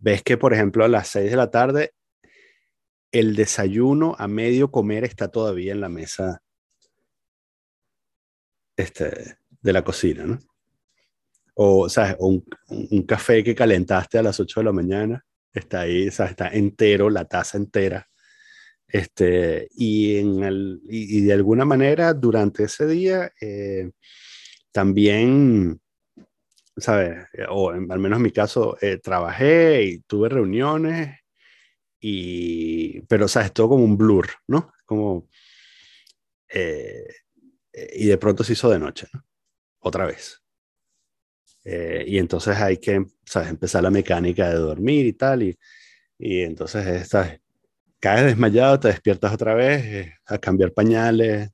ves que, por ejemplo, a las seis de la tarde, el desayuno a medio comer está todavía en la mesa este, de la cocina, ¿no? O, ¿sabes? un, un, café que calentaste a las 8 de la mañana, está ahí, ¿sabes? Está entero, la taza entera. Este, y, en el, y, de alguna manera, durante ese día, eh, también, ¿sabes? O al menos en mi caso, eh, trabajé y tuve reuniones, y, pero, ¿sabes? Todo como un blur, ¿no? Como, eh, y de pronto se hizo de noche, ¿no? Otra vez. Eh, y entonces hay que ¿sabes? empezar la mecánica de dormir y tal. Y, y entonces estás, caes desmayado, te despiertas otra vez eh, a cambiar pañales,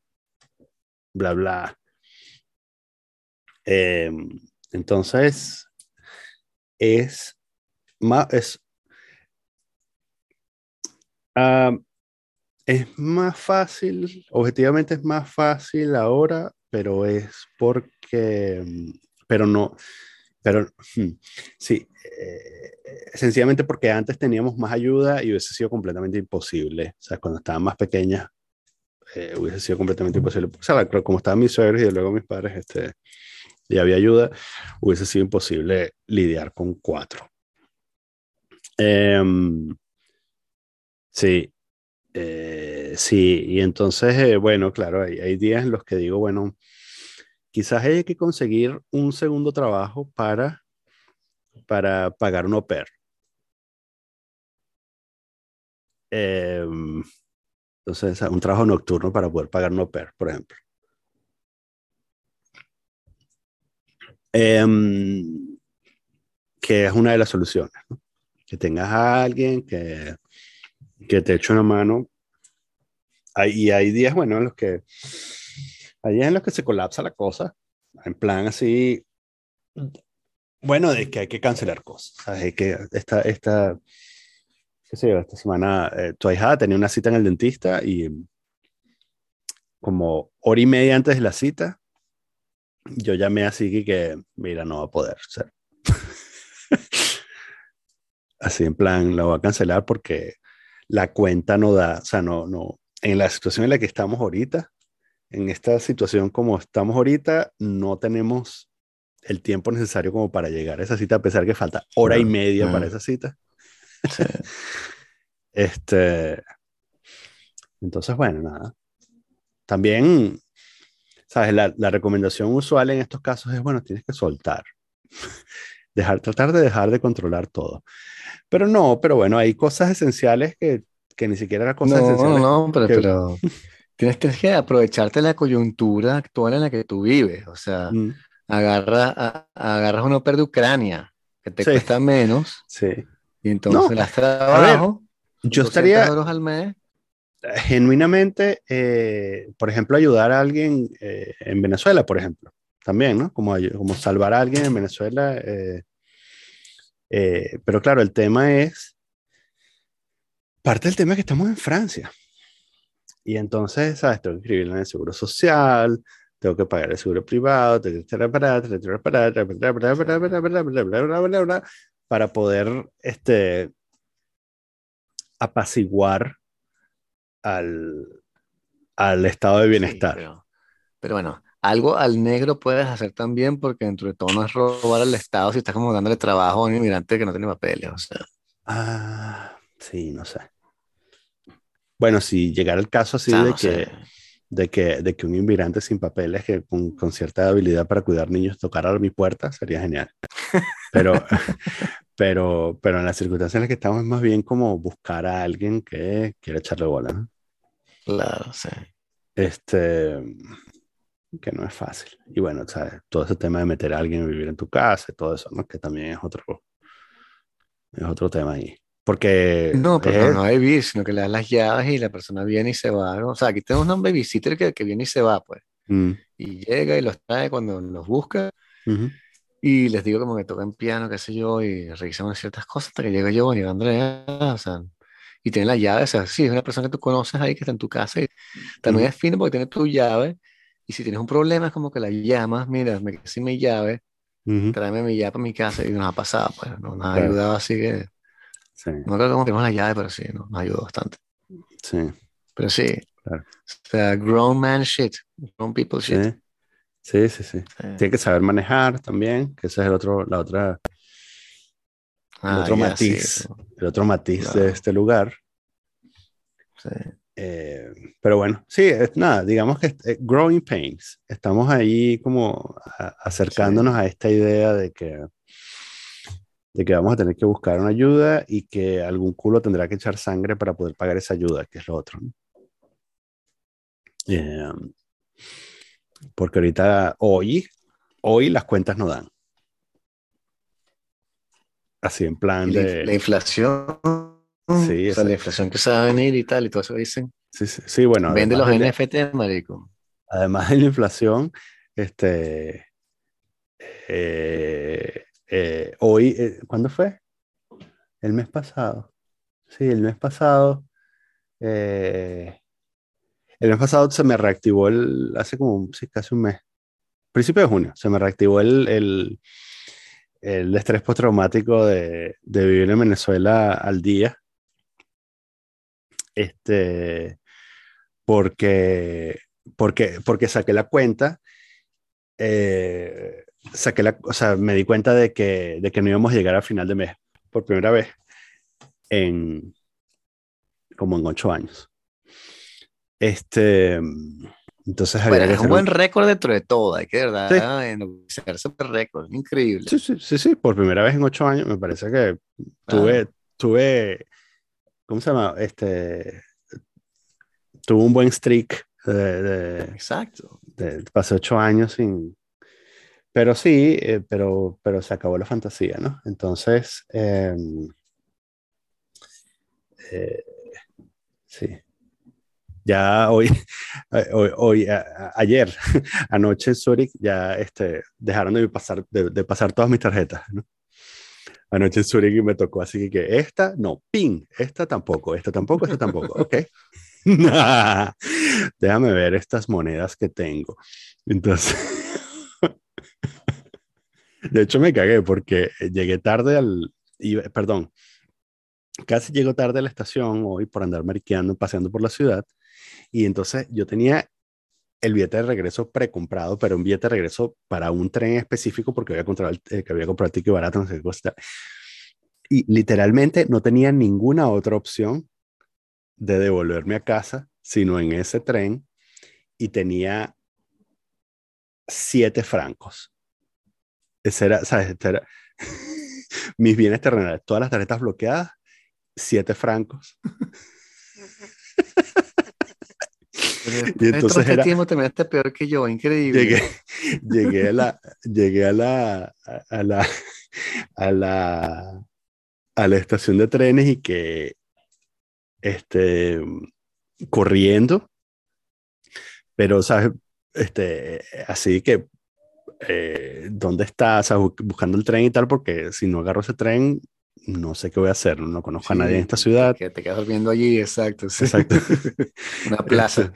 bla, bla. Em, entonces, es más, es, ah, es más fácil, objetivamente es más fácil ahora, pero es porque, pero no, pero hmm, sí, eh, sencillamente porque antes teníamos más ayuda y hubiese sido completamente imposible. O sea, cuando estaban más pequeñas, eh, hubiese sido completamente imposible. O sea, como estaban mis suegros y luego mis padres, este, y había ayuda, hubiese sido imposible lidiar con cuatro. Em, sí, eh, sí, y entonces, eh, bueno, claro, hay, días en los que digo, bueno, quizás hay que conseguir un segundo trabajo para, para pagar un au pair. Em, entonces, un trabajo nocturno para poder pagar un au pair, por ejemplo. Em, que es una de las soluciones. Que tengas a alguien que que te echo una mano. y hay días, bueno, en los que hay días en los que se colapsa la cosa, en plan así, bueno, de que hay que cancelar cosas. ¿sabes? que esta, esta, qué sé yo, esta semana eh, tu hija tenía una cita en el dentista y como hora y media antes de la cita, yo llamé así que, mira, no va a poder ser. (laughs) así en plan, la voy a cancelar porque la cuenta no da, o sea, no, no, en la situación en la que estamos ahorita, en esta situación como estamos ahorita, no tenemos el tiempo necesario como para llegar a esa cita, a pesar que falta hora y media para esa cita. (laughs) este, entonces, bueno, nada. También, sabes, la, la, recomendación usual en estos casos es, bueno, tienes que soltar. (laughs) Dejar, tratar de dejar de controlar todo. Pero no, pero bueno, hay cosas esenciales que, que ni siquiera eran cosas esenciales. No, no, pero, pero (laughs) tienes que aprovecharte la coyuntura actual en la que tú vives. O sea, mm. agarra, agarras una de Ucrania, que te cuesta menos. Sí. Y entonces las trabajo. yo estaría. al mes. Genuinamente, eh, por ejemplo, ayudar a alguien eh, en Venezuela, por ejemplo, también, ¿no? Como, como salvar a alguien en Venezuela. Eh, eh, pero claro, el tema es, parte del tema es que estamos en Francia. Y entonces, ¿sabes? Tengo que inscribirlo en el seguro social, tengo que pagar el seguro privado, para poder este, apaciguar al, al estado de bienestar. pero, bueno, algo al negro puedes hacer también porque dentro de todo no es robar al Estado si estás como dándole trabajo a un inmigrante que no tiene papeles, o sea. Ah, sí, no sé. Bueno, si llegara el caso así de, que, de, que, de que un inmigrante sin papeles que con, con, cierta habilidad para cuidar niños tocara a mi puerta, sería genial. Pero, (laughs) (laughs) pero, pero en las circunstancias en las que estamos es más bien como buscar a alguien que quiera echarle bola, ¿no? Claro, sí. Este, que no es fácil. Y bueno, ¿sabes? todo ese tema de meter a alguien a vivir en tu casa y todo eso, ¿no? Que también es otro, es otro tema ahí. Porque. No, pero no hay vivir, sino que le das las llaves y la persona viene y se va. O sea, aquí tenemos un babysitter que, que viene y se va, pues. Mm. Y llega y los trae cuando los busca. Y les digo como que tocan piano, qué sé yo, y revisamos ciertas cosas hasta que llega yo, y Andrea, o sea, y tiene la llave, o sea, sí, es una persona que tú conoces ahí que está en tu casa y también es fino porque tiene tu llave y si tienes un problema es como que la llamas, mira, me quedé sin mi llave, tráeme mi llave para mi casa y nos ha pasado, pues nos ha ayudado así que... Sí. No creo que tenemos la llave, pero sí, nos, nos ayudó bastante. Sí. Pero sí, Claro. o sea, grown man shit, grown people shit. Sí, sí, sí. sí. Tiene que saber manejar también, que ese es el otro, la otra, el Ah, otro ya, matiz, sí, el otro matiz Claro. de este lugar. sí. Eh, pero bueno, sí, es nada, digamos que eh, growing pains. Estamos ahí como a- acercándonos a esta idea de que, de que vamos a tener que buscar una ayuda y que algún culo tendrá que echar sangre para poder pagar esa ayuda, que es lo otro. ¿no? Eh, porque ahorita, hoy, hoy las cuentas no dan. Así en plan la, de... la inflación, Sí, o sea, la inflación que se va a venir y tal, y todo eso dicen. Sí, sí, sí, bueno. Vende los NFT, marico. además de la inflación, este, eh, eh, hoy, eh, ¿cuándo fue? El mes pasado. Sí, el mes pasado. eh, el mes pasado se me reactivó el, hace como, sí, casi un mes, principio de junio, se me reactivó el, el, el estrés postraumático de, de vivir en Venezuela al día. Este, porque, porque, porque saqué la cuenta, eh, saqué la, o sea, me di cuenta de que, de que no íbamos a llegar al final de mes por primera vez en como en ocho años. Este, entonces Bueno, que es un buen récord dentro de todo, hay que, de verdad, Sí. enaltecer ese récord, increíble. Sí, sí, sí, sí, por primera vez en ocho años, me parece que tuve, tuve, ¿cómo se llama? Este, tuve un buen streak de, de- Exacto. de- pasé ocho años sin, pero sí, eh, pero, pero se acabó la fantasía, ¿no? Entonces, em, eh, sí. Ya hoy, (laughs) eh, hoy, hoy, a- ayer, (laughs) anoche en Zurich, ya este, dejaron de pasar, de, de pasar todas mis tarjetas, ¿no? Anoche en Zurich me tocó así que esta, no, pin, esta tampoco, esta tampoco, esta tampoco, ok. (laughs) Déjame ver estas monedas que tengo. Entonces, de hecho me cagué porque llegué tarde al, iba- perdón, casi llego tarde a la estación hoy por andar mariqueando, paseando por la ciudad. Y entonces yo tenía el billete de regreso precomprado, pero un billete de regreso para un tren específico porque había comprado el, eh, que había comprado el ticket barato, no sé qué cosa. Y literalmente no tenía ninguna otra opción de devolverme a casa, sino en ese tren. Y tenía siete francos. Ese era, ¿sabes? Este era (laughs) mis bienes terrenales, todas las tarjetas bloqueadas, siete francos. (laughs) (laughs) Y entonces este era- tiempo terminaste peor que yo, increíble. llegué, (laughs) llegué a la, llegué a la, a la, a la, a la estación de trenes y que, este, corriendo, pero, ¿sabes? Este, así que, eh, ¿dónde está? O sea, bu- buscando el tren y tal, porque si no agarro ese tren, no sé qué voy a hacer, no conozco a nadie en esta ciudad. Que te quedas durmiendo allí, exacto. sí. Exacto. (laughs) Una plaza.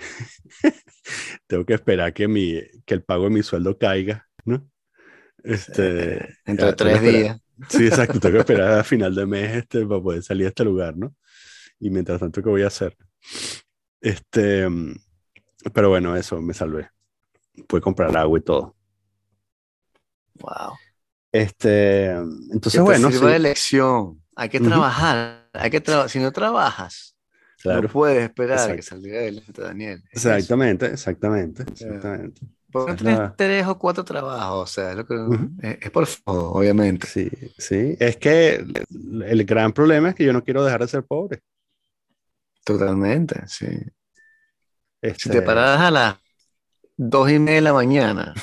(laughs) Tengo que esperar que, mi, que el pago de mi sueldo caiga, ¿no? Este, Dentro de ah, tengo tres días. Sí, exacto. Tengo que esperar a (laughs) final de mes este, para poder salir a este lugar, ¿no? Y mientras tanto, ¿qué voy a hacer? Este, pero bueno, eso, me salvé. puede comprar agua y todo. Wow. Este, entonces, Que bueno, sirva sí, de lección. Hay que trabajar. Hay que tra- si no trabajas, claro. no puedes esperar a que salga adelante, Daniel. Es eso. Exactamente, exactamente, exactamente. ¿Por qué no Es tienes la- tres o cuatro trabajos? O sea, es, lo que, Ujú. es, es por favor, obviamente. Sí, sí. Es que el, el gran problema es que yo no quiero dejar de ser pobre. Totalmente, sí. Si Este, te pararas a las dos y media de la mañana,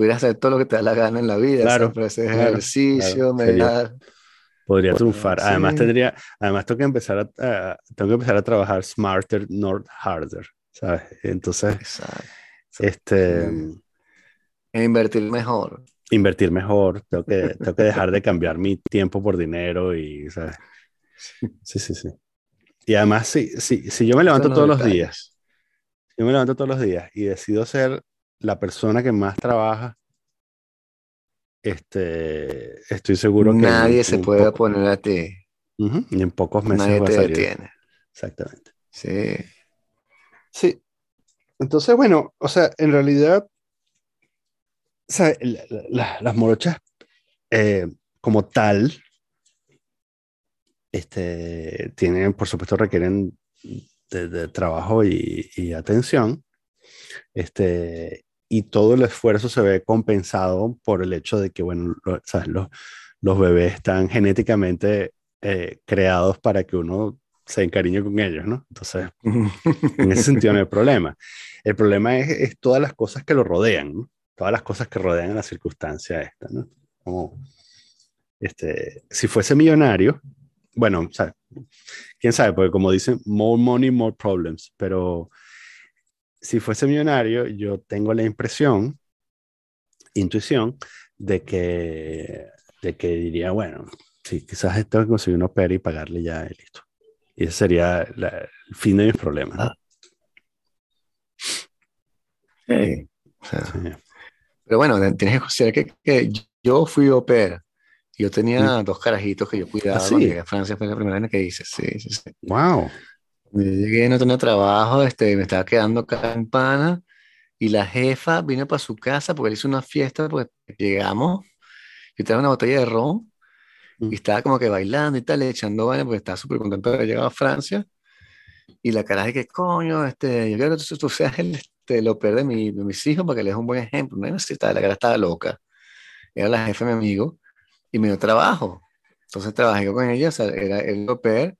pudieras hacer todo lo que te da la gana en la vida, Claro, siempre hacer claro, ejercicio, claro, meditar. podría triunfar. Además sí. tendría, además tengo que empezar a, a- tengo que empezar a trabajar smarter, not harder, ¿sabes? Entonces, Exacto. este, Sí. E invertir mejor. invertir mejor, tengo que, tengo que dejar de cambiar mi tiempo por dinero y, ¿sabes? Sí, sí, sí. Y además, si, si, si yo me levanto Son todos los días, yo me levanto todos los días y decido ser la persona que más trabaja, este, estoy seguro que Nadie se puede poco- poner a ti. Y en pocos meses Nadie va a te salir. detiene. Exactamente. Sí. Sí. Entonces, bueno, o sea, en realidad, o sea, la- la- la- las morochas eh, como tal, este, tienen, por supuesto, requieren de, de trabajo y, y atención, este, y todo el esfuerzo se ve compensado por el hecho de que, bueno, lo- ¿sabes? Los, los bebés están genéticamente eh, creados para que uno se encariñe con ellos, ¿no? Entonces, (laughs) en ese sentido no hay problema. El problema es, es todas las cosas que lo rodean, ¿no? Todas las cosas que rodean a la circunstancia esta, ¿no? Como, este, si fuese millonario, bueno, o sea, quién sabe, porque como dicen, more money, more problems, pero si fuese millonario, yo tengo la impresión, intuición, de que, de que diría, bueno, sí, quizás tengo que conseguir un opera y pagarle ya y listo. Y ese sería la- el fin de mis problemas. Ah. Sí. O sea, Sí. Pero bueno, tienes que considerar que, que yo fui y Yo tenía dos carajitos que yo cuidaba ¿Ah, sí? cuando llegué a Francia, fue la primera vez que hice. Sí, sí, sí. Wow. Yo llegué, no tenía trabajo, este, me estaba quedando acá en Pana y la jefa vino para su casa porque él hizo una fiesta, pues llegamos, yo traía una botella de ron Mm. y estaba como que bailando y tal, echando vaina porque estaba súper contento de haber llegado a Francia. Y la cara de que, coño, este, yo quiero que tú, tú seas el, este, au pair de, mi, de mis hijos para que les dé un buen ejemplo. No necesitaba, la cara estaba loca. Era la jefa de mi amigo y me dio trabajo. Entonces trabajé con ella, o sea, era el au pair.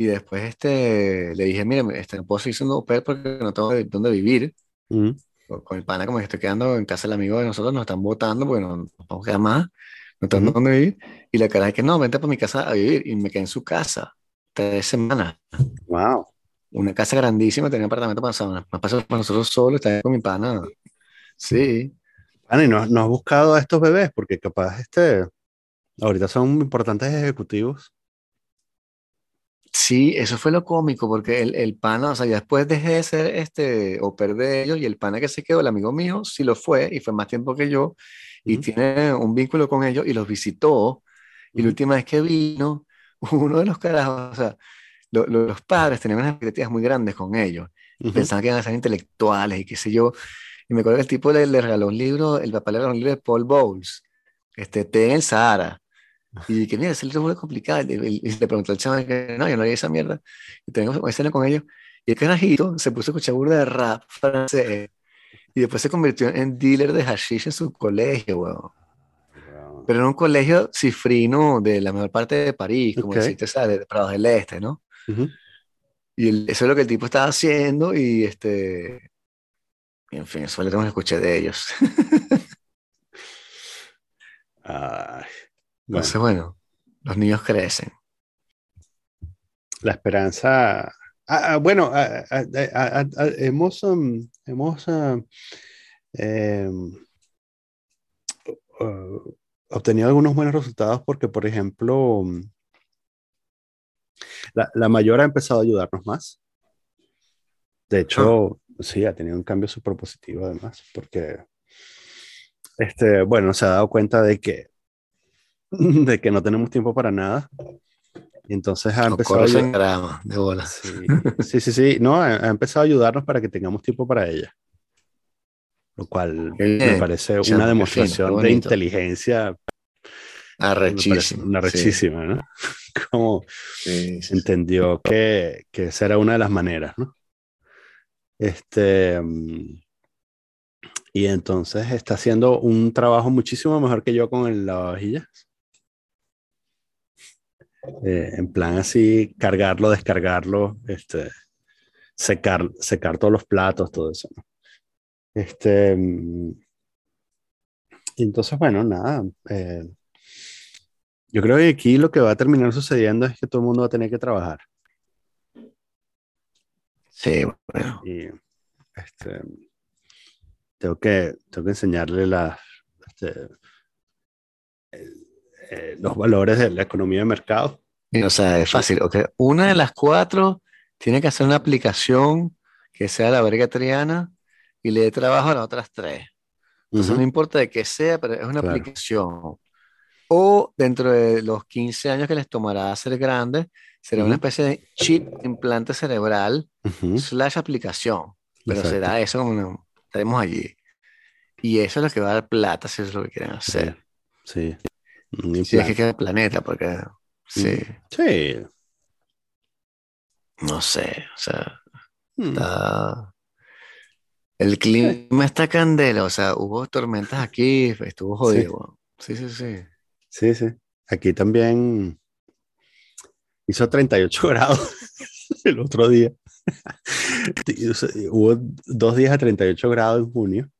Y después este, le dije, mira, este, no puedo seguir siendo au pair porque no tengo de- dónde vivir. Mm. Con con el pana, como que estoy quedando en casa del amigo de nosotros, nos están votando porque no nos vamos a quedar más, no tengo Ujú. dónde vivir. Y la cara es que no, vente para mi casa a vivir. Y me quedé en su casa tres semanas. Wow. Una casa grandísima, tenía apartamento para, más para nosotros solos, estaba con mi pana. Sí, Ana, ¿y no, no has buscado a estos bebés? Porque capaz este, ahorita son importantes ejecutivos. Sí, eso fue lo cómico, porque el, el pana, o sea, ya después dejé de ser este, pair de ellos, y el pana que se quedó, el amigo mío, sí lo fue, y fue más tiempo que yo, y tiene un vínculo con ellos, y los visitó, y la Ujú. última vez que vino, (laughs) uno de los carajos, o sea, lo- lo- los padres tenían unas expectativas muy grandes con ellos, Ujú. pensaban que iban a ser intelectuales y qué sé yo. Y me acuerdo que el tipo le, le regaló un libro, el papá le regaló un libro de Paul Bowles, este, Té en el Sahara. Y que mira, ese libro es muy complicado. Y, y- y le preguntó al chaval que no, yo no leí esa mierda. Y tenemos una escena con ellos. Y el carajito se puso a escuchar burda de rap francés. Y después se convirtió en dealer de hashish en su colegio, weón. Pero en un colegio cifrino de la mejor parte de París, como Ok. decirte, ¿sabes? De Prados del Este, ¿no? Ujú. Y el- eso es lo que el tipo estaba haciendo y este... y en fin, eso fue lo que escuché de ellos. (laughs) Ay, bueno, Entonces, bueno, los niños crecen. la esperanza. Ah, ah, bueno, ah, ah, ah, ah, ah, hemos, um, hemos ah, uh, obtenido algunos buenos resultados porque, por ejemplo, um, la, la mayor ha empezado a ayudarnos más. De hecho, sí, ha tenido un cambio súper positivo además, porque, este, bueno, se ha dado cuenta de que, (laughs) de que no tenemos tiempo para nada. Entonces ha empezado a grama, de bola. Sí, sí, sí, sí, no, ha, ha empezado a ayudarnos para que tengamos tiempo para ella. lo cual me parece una demostración de inteligencia arrechísima. Una arrechísima, ¿no? (laughs) Como entendió que, que, esa era una de las maneras, ¿no? Este, y entonces está haciendo un trabajo muchísimo mejor que yo con el lavavajillas. Eh, en plan así, cargarlo, descargarlo, este, secar, secar todos los platos, todo eso. ¿no? Este, mm, entonces, bueno, nada. Eh, yo creo que aquí lo que va a terminar sucediendo es que todo el mundo va a tener que trabajar. Sí, bueno. Y este, tengo, que, tengo que enseñarle las, este, eh, los valores de la economía de mercado. o sea, es fácil. Okay. Una de las cuatro tiene que hacer una aplicación que sea la verga triana y le dé trabajo a las otras tres. Entonces, no importa de qué sea, pero es una aplicación. O dentro de los 15 años que les tomará ser grandes, será una especie de chip implante cerebral slash aplicación. Pero será eso como estaremos allí. Y eso es lo que va a dar plata si es lo que quieren hacer. Sí. Si es que queda el planeta, porque. Sí. Sí. No sé, o sea. Hmm. El clima está candela, o sea, hubo tormentas aquí, estuvo jodido. Sí, sí, sí. Sí, sí. Aquí también hizo 38 (laughs) grados el otro día. (laughs) Hubo dos días a 38 grados en junio,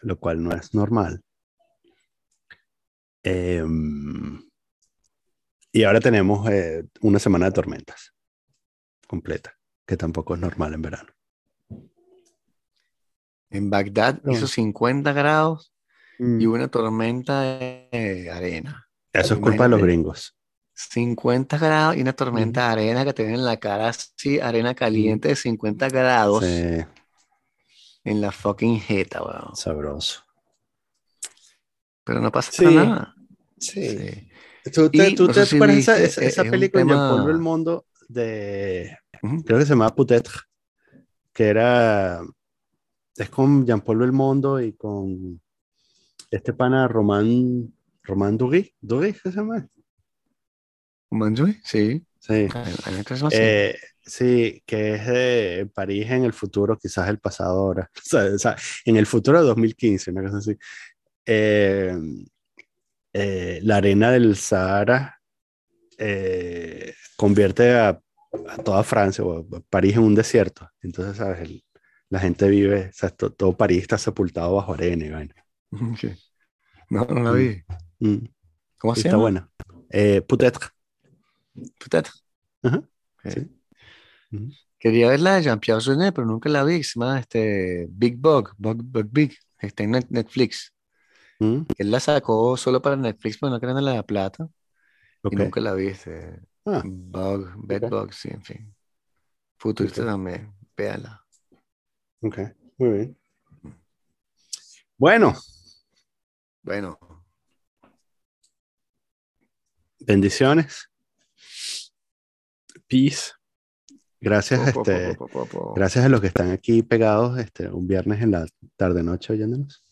lo cual no es normal. Em, y ahora tenemos eh, una semana de tormentas completa, que tampoco es normal en verano. En Bagdad hizo 50 grados mm. y una tormenta de arena. Eso es culpa de los gringos. 50 grados y una tormenta de arena que tienen en la cara así, arena caliente de 50 grados. Sí. En la fucking jeta, weón. Sabroso. Pero no pasa nada. Sí. ¿Tú te, ¿tú te acuerdas esa, esa, película en Polvo el Mundo de. Creo que se llama Putet, que era. Es con Jean-Paul Belmondo y con este pana Román, Román Dury, ¿Dury se llama? Manjui, sí. Sí. Eh, sí, que es de París en el futuro, quizás el pasado ahora. (laughs) O sea, en el futuro de 2015, una cosa así. Eh, eh, la arena del Sahara convierte a, toda Francia o a París en un desierto. Entonces, ¿sabes? la gente vive, o sea, todo, París está sepultado bajo arena. (laughs) No, no la vi. Mm. Mm. ¿Cómo se llama? Está buena. Eh, Peut-être. Quería ver la de Jean-Pierre Jeunet, pero nunca la vi. Se llama este, Big Bug, Bug, Bug Big. Está en Netflix. Mm. Él la sacó solo para Netflix, pero no querían la plata. Y nunca la vi. Este, ah. Bug, Bed Bug, sí, en fin. Futurista también. Véala. Ok, muy bien. Bueno. Bueno. Bendiciones. Peace. Gracias, este, gracias a los que están aquí pegados este, un viernes en la tarde-noche oyéndonos.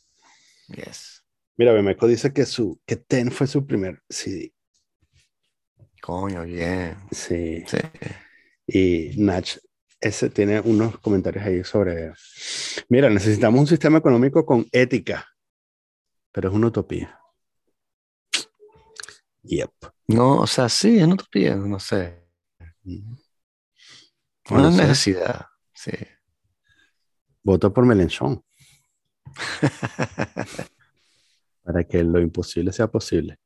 Yes. Mira, Bemeco dice que, su, que Ten fue su primer CD. Coño, bien. Sí. sí. Y Nach ese tiene unos comentarios ahí sobre, mira, necesitamos un sistema económico con ética, pero es una utopía. Yep. No, o sea, sí, es una utopía, no sé. Una necesidad, sí. Voto por Melenchón. (laughs) para que lo imposible sea posible.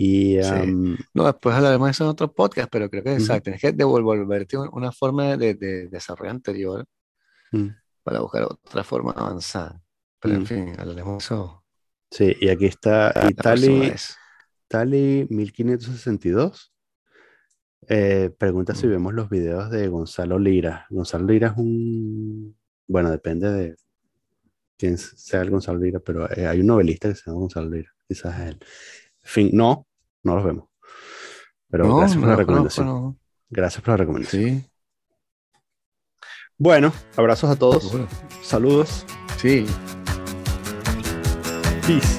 Y, No, después hablaremos de eso en otro podcast, pero creo que exacto, tienes que devolverte una forma de, desarrollo anterior mm. para buscar otra forma avanzada. Pero en mm. fin, hablaremos de eso. Sí, y aquí está Itali, Itali 1562. Eh, pregunta si vemos los videos de Gonzalo Lira. Gonzalo Lira es un. Bueno, depende de quién sea el Gonzalo Lira, pero eh, hay un novelista que se llama Gonzalo Lira. Quizás es él. fin, no, no los vemos. Pero gracias por la recomendación. Gracias por la recomendación. Sí. Bueno, abrazos a todos. Saludos. Sí. Peace.